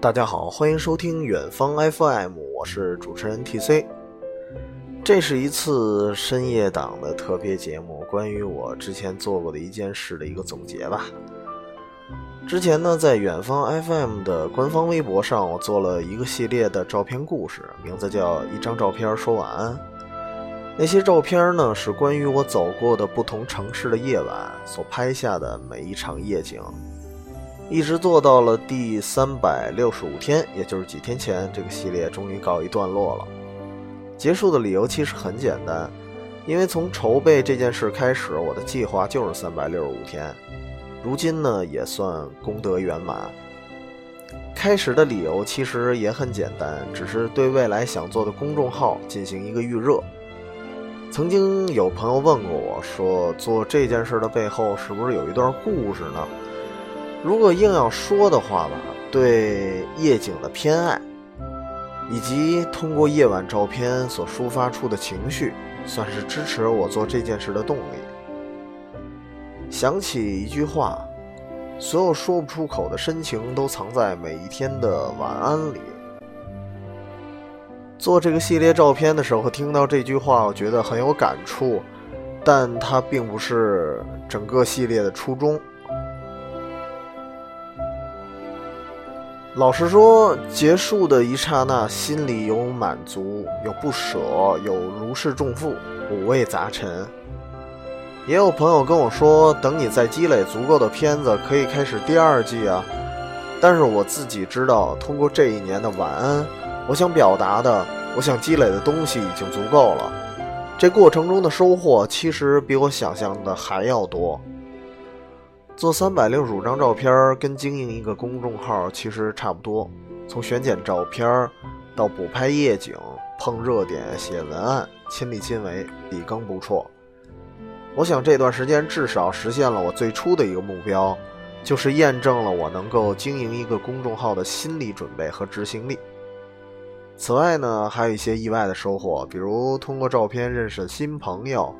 大家好，欢迎收听远方 FM，我是主持人 TC。这是一次深夜档的特别节目，关于我之前做过的一件事的一个总结吧。之前呢，在远方 FM 的官方微博上，我做了一个系列的照片故事，名字叫“一张照片说晚安”。那些照片呢，是关于我走过的不同城市的夜晚所拍下的每一场夜景。一直做到了第三百六十五天，也就是几天前，这个系列终于告一段落了。结束的理由其实很简单，因为从筹备这件事开始，我的计划就是三百六十五天。如今呢，也算功德圆满。开始的理由其实也很简单，只是对未来想做的公众号进行一个预热。曾经有朋友问过我说，做这件事的背后是不是有一段故事呢？如果硬要说的话吧，对夜景的偏爱，以及通过夜晚照片所抒发出的情绪，算是支持我做这件事的动力。想起一句话，所有说不出口的深情，都藏在每一天的晚安里。做这个系列照片的时候，听到这句话，我觉得很有感触，但它并不是整个系列的初衷。老实说，结束的一刹那，心里有满足，有不舍，有如释重负，五味杂陈。也有朋友跟我说，等你再积累足够的片子，可以开始第二季啊。但是我自己知道，通过这一年的晚安，我想表达的，我想积累的东西已经足够了。这过程中的收获，其实比我想象的还要多。做三百六十五张照片，跟经营一个公众号其实差不多。从选剪照片到补拍夜景、碰热点、写文案，亲力亲为，笔耕不辍。我想这段时间至少实现了我最初的一个目标，就是验证了我能够经营一个公众号的心理准备和执行力。此外呢，还有一些意外的收获，比如通过照片认识新朋友，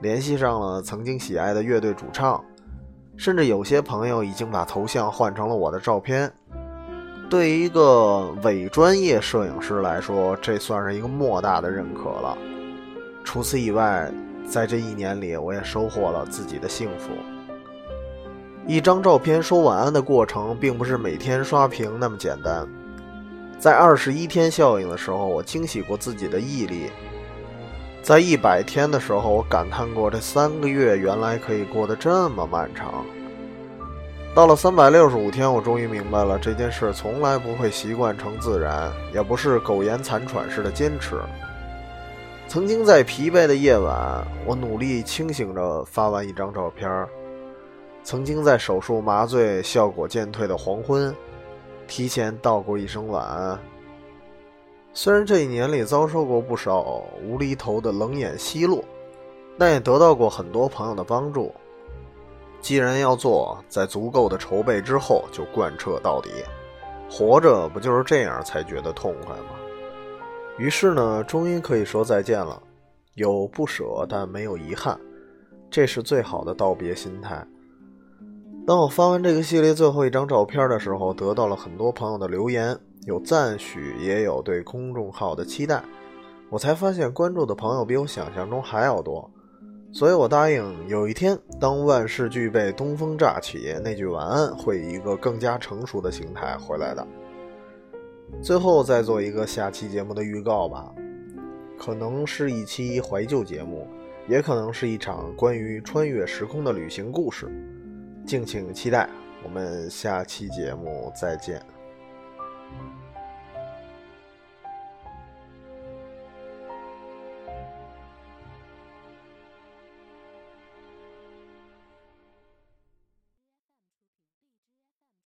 联系上了曾经喜爱的乐队主唱。甚至有些朋友已经把头像换成了我的照片。对于一个伪专业摄影师来说，这算是一个莫大的认可了。除此以外，在这一年里，我也收获了自己的幸福。一张照片说晚安的过程，并不是每天刷屏那么简单。在二十一天效应的时候，我惊喜过自己的毅力。在一百天的时候，我感叹过这三个月原来可以过得这么漫长。到了三百六十五天，我终于明白了这件事从来不会习惯成自然，也不是苟延残喘式的坚持。曾经在疲惫的夜晚，我努力清醒着发完一张照片；曾经在手术麻醉、效果渐退的黄昏，提前道过一声晚安。虽然这一年里遭受过不少无厘头的冷眼奚落，但也得到过很多朋友的帮助。既然要做，在足够的筹备之后就贯彻到底。活着不就是这样才觉得痛快吗？于是呢，终于可以说再见了，有不舍，但没有遗憾，这是最好的道别心态。当我发完这个系列最后一张照片的时候，得到了很多朋友的留言。有赞许，也有对公众号的期待，我才发现关注的朋友比我想象中还要多，所以我答应有一天当万事俱备，东风乍起，那句晚安会以一个更加成熟的形态回来的。最后再做一个下期节目的预告吧，可能是一期怀旧节目，也可能是一场关于穿越时空的旅行故事，敬请期待。我们下期节目再见。thank you